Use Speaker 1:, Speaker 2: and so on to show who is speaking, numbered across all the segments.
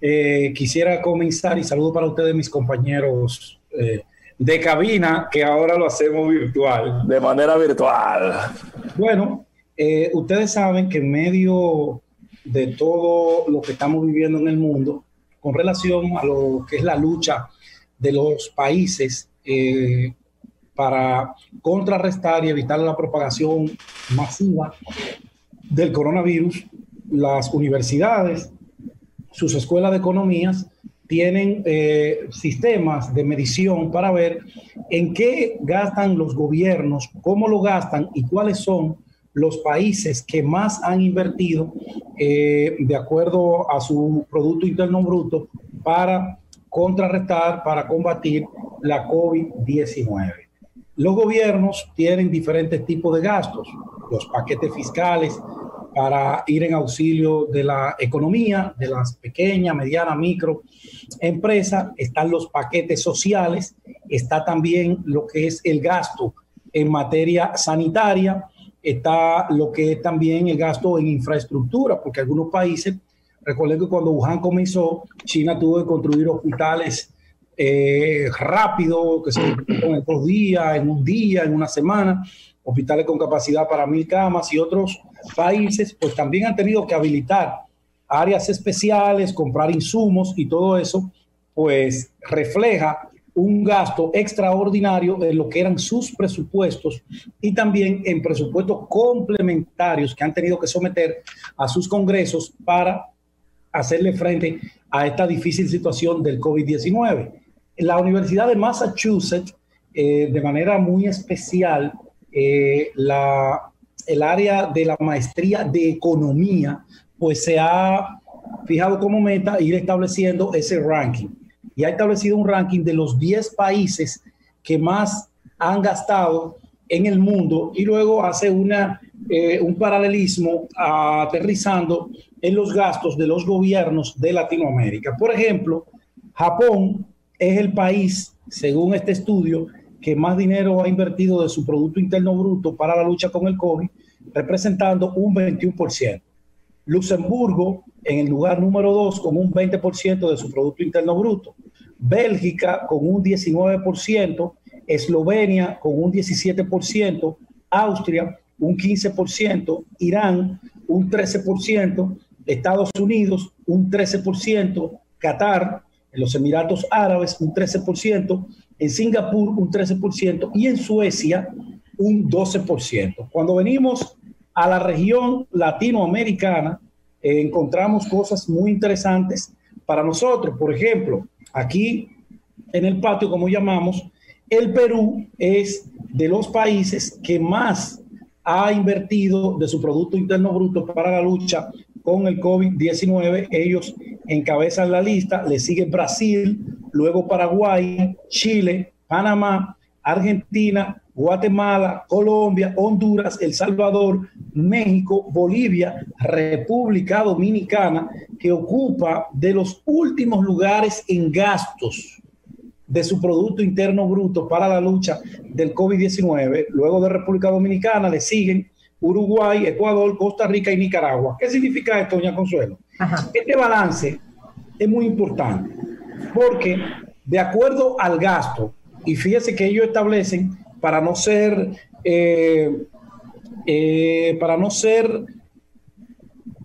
Speaker 1: eh, quisiera comenzar y saludo para ustedes mis compañeros eh, de cabina, que ahora lo hacemos virtual.
Speaker 2: De manera virtual.
Speaker 1: Bueno, eh, ustedes saben que en medio de todo lo que estamos viviendo en el mundo, con relación a lo que es la lucha de los países para contrarrestar y evitar la propagación masiva del coronavirus, las universidades, sus escuelas de economías tienen eh, sistemas de medición para ver en qué gastan los gobiernos, cómo lo gastan y cuáles son los países que más han invertido eh, de acuerdo a su Producto Interno Bruto para contrarrestar, para combatir la COVID-19. Los gobiernos tienen diferentes tipos de gastos, los paquetes fiscales, para ir en auxilio de la economía, de las pequeñas, medianas, micro empresas. Están los paquetes sociales, está también lo que es el gasto en materia sanitaria, está lo que es también el gasto en infraestructura, porque algunos países, recuerden que cuando Wuhan comenzó, China tuvo que construir hospitales eh, rápido, que se en dos días, en un día, en una semana, hospitales con capacidad para mil camas y otros países, pues también han tenido que habilitar áreas especiales, comprar insumos y todo eso, pues refleja un gasto extraordinario en lo que eran sus presupuestos y también en presupuestos complementarios que han tenido que someter a sus congresos para hacerle frente a esta difícil situación del COVID-19. La Universidad de Massachusetts, eh, de manera muy especial, eh, la, el área de la maestría de economía, pues se ha fijado como meta ir estableciendo ese ranking. Y ha establecido un ranking de los 10 países que más han gastado en el mundo y luego hace una, eh, un paralelismo aterrizando en los gastos de los gobiernos de Latinoamérica. Por ejemplo, Japón es el país, según este estudio, que más dinero ha invertido de su Producto Interno Bruto para la lucha con el COVID, representando un 21%. Luxemburgo en el lugar número 2 con un 20% de su Producto Interno Bruto. Bélgica con un 19%, Eslovenia con un 17%, Austria un 15%, Irán un 13%, Estados Unidos un 13%, Qatar, en los Emiratos Árabes un 13%, en Singapur un 13% y en Suecia un 12%. Cuando venimos a la región latinoamericana, eh, encontramos cosas muy interesantes para nosotros. Por ejemplo, aquí en el patio, como llamamos, el Perú es de los países que más ha invertido de su Producto Interno Bruto para la lucha con el COVID-19. Ellos encabezan la lista, le sigue Brasil, luego Paraguay, Chile, Panamá, Argentina, Guatemala, Colombia, Honduras, El Salvador, México, Bolivia, República Dominicana, que ocupa de los últimos lugares en gastos de su Producto Interno Bruto para la lucha del COVID-19. Luego de República Dominicana le siguen Uruguay, Ecuador, Costa Rica y Nicaragua. ¿Qué significa esto, doña Consuelo? Este balance es muy importante porque de acuerdo al gasto, y fíjese que ellos establecen para no ser, eh, eh, para no ser,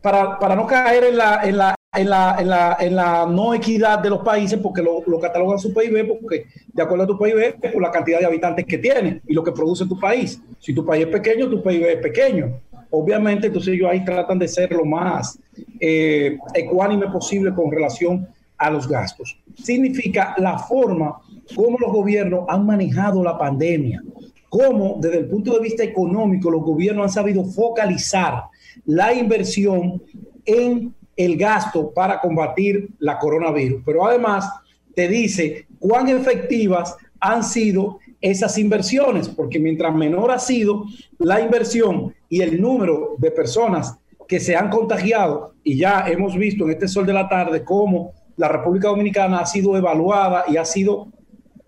Speaker 1: para, para, no caer en la, en la, en la, en la, en la no equidad de los países, porque lo, lo, catalogan su PIB, porque de acuerdo a tu PIB, por la cantidad de habitantes que tiene y lo que produce tu país. Si tu país es pequeño, tu PIB es pequeño. Obviamente, entonces ellos ahí tratan de ser lo más eh, ecuánime posible con relación a los gastos. Significa la forma como los gobiernos han manejado la pandemia, cómo desde el punto de vista económico los gobiernos han sabido focalizar la inversión en el gasto para combatir la coronavirus. Pero además te dice cuán efectivas han sido esas inversiones, porque mientras menor ha sido la inversión y el número de personas que se han contagiado, y ya hemos visto en este sol de la tarde cómo la República Dominicana ha sido evaluada y ha sido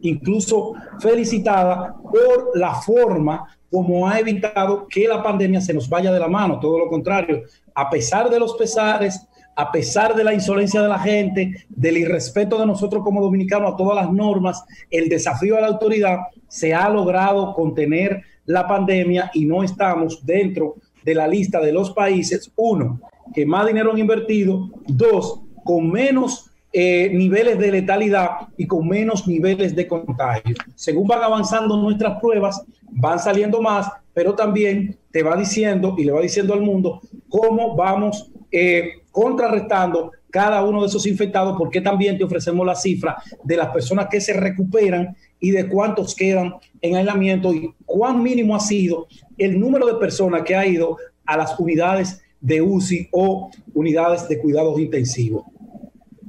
Speaker 1: incluso felicitada por la forma como ha evitado que la pandemia se nos vaya de la mano. Todo lo contrario, a pesar de los pesares, a pesar de la insolencia de la gente, del irrespeto de nosotros como dominicanos a todas las normas, el desafío a la autoridad, se ha logrado contener la pandemia y no estamos dentro de la lista de los países, uno, que más dinero han invertido, dos, con menos eh, niveles de letalidad y con menos niveles de contagio. Según van avanzando nuestras pruebas, van saliendo más, pero también te va diciendo y le va diciendo al mundo cómo vamos eh, contrarrestando cada uno de esos infectados, porque también te ofrecemos la cifra de las personas que se recuperan y de cuántos quedan en aislamiento y cuán mínimo ha sido el número de personas que ha ido a las unidades de UCI o unidades de cuidados intensivos.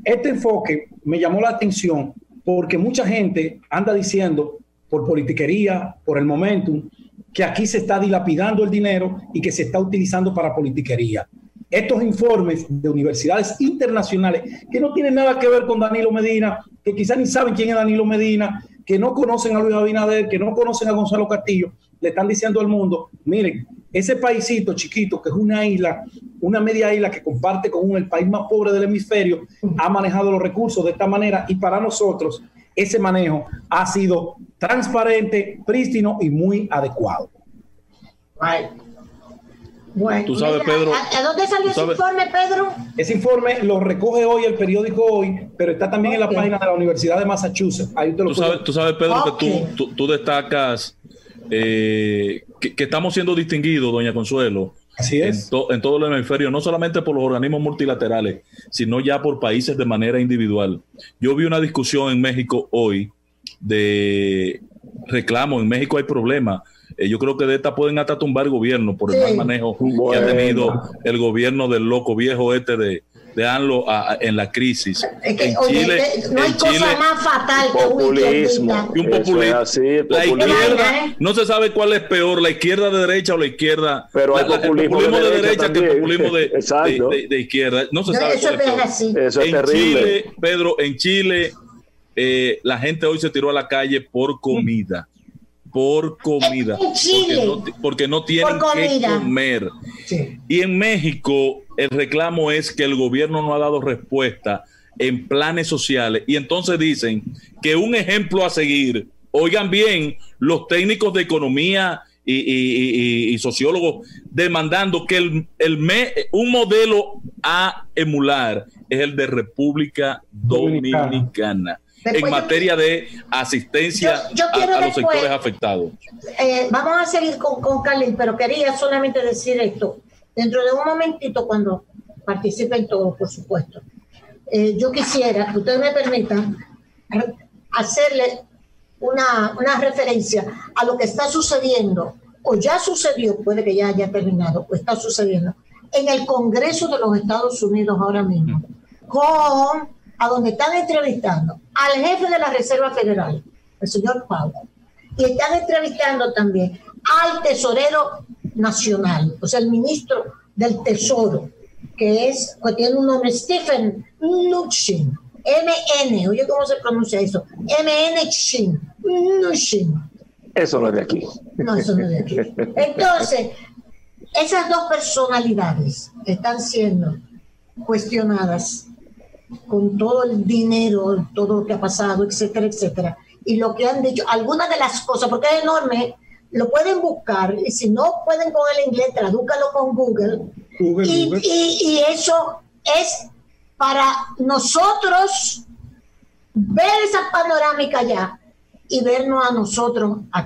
Speaker 1: Este enfoque me llamó la atención porque mucha gente anda diciendo por politiquería, por el momentum, que aquí se está dilapidando el dinero y que se está utilizando para politiquería. Estos informes de universidades internacionales que no tienen nada que ver con Danilo Medina, que quizás ni saben quién es Danilo Medina, que no conocen a Luis Abinader, que no conocen a Gonzalo Castillo, le están diciendo al mundo, miren, ese paísito chiquito, que es una isla, una media isla que comparte con el país más pobre del hemisferio, ha manejado los recursos de esta manera y para nosotros ese manejo ha sido transparente, prístino y muy adecuado.
Speaker 2: Bueno, ¿Tú sabes, Pedro, ¿a, dónde salió ese informe, Pedro?
Speaker 1: Ese informe lo recoge hoy el periódico Hoy, pero está también en la página de la Universidad de Massachusetts. Ahí te lo
Speaker 3: tú, sabes, tú sabes, Pedro, que tú, destacas eh, que, estamos siendo distinguidos, doña Consuelo.
Speaker 1: Así es.
Speaker 3: En, todo el hemisferio, no solamente por los organismos multilaterales, sino ya por países de manera individual. Yo vi una discusión en México hoy de reclamo. En México hay problemas eh, yo creo que de esta pueden hasta tumbar el gobierno por el mal manejo que ha tenido el gobierno del loco viejo este de, de ANLO en la crisis.
Speaker 2: en Chile, no hay cosa más fatal que populismo.
Speaker 3: un populismo. la izquierda, ¿eh? no se sabe cuál es peor, la izquierda de derecha o la izquierda.
Speaker 4: Pero el populismo, de, derecha, que
Speaker 3: el populismo de, de, izquierda. No se sabe.
Speaker 2: Eso, es, así.
Speaker 4: eso es
Speaker 3: en
Speaker 4: terrible.
Speaker 3: Chile, Pedro, en Chile, eh, la gente hoy se tiró a la calle por comida por comida. Porque no, tienen que comer. Y en México el reclamo es que el gobierno no ha dado respuesta en planes sociales. Y entonces dicen que un ejemplo a seguir, oigan bien, los técnicos de economía y, sociólogos demandando que el, el un modelo a emular es el de República Dominicana en materia de asistencia a, los sectores afectados.
Speaker 2: Eh, vamos a seguir con, con pero quería solamente decir esto. Dentro de un momentito, cuando participen todos, por supuesto, eh, yo quisiera que ustedes me permitan hacerle una, una referencia a lo que está sucediendo, o ya sucedió, puede que ya haya terminado, o está sucediendo, en el Congreso de los Estados Unidos ahora mismo, con a donde están entrevistando al jefe de la Reserva Federal, el señor Powell, y están entrevistando también al tesorero nacional, o sea, el ministro del Tesoro, que es, que tiene un nombre, Stephen Mnuchin, MN, oye cómo se pronuncia eso, MN Mnuchin.
Speaker 4: Eso no es de aquí.
Speaker 2: No, eso no es de aquí. Entonces, esas dos personalidades están siendo cuestionadas con todo el dinero, todo lo que ha pasado, etcétera, etcétera. Y lo que han dicho, algunas de las cosas, porque es enorme, lo pueden buscar, y si no pueden con el inglés, tradúcalo con Google. y, y eso es para nosotros ver esa panorámica ya y vernos a nosotros aquí.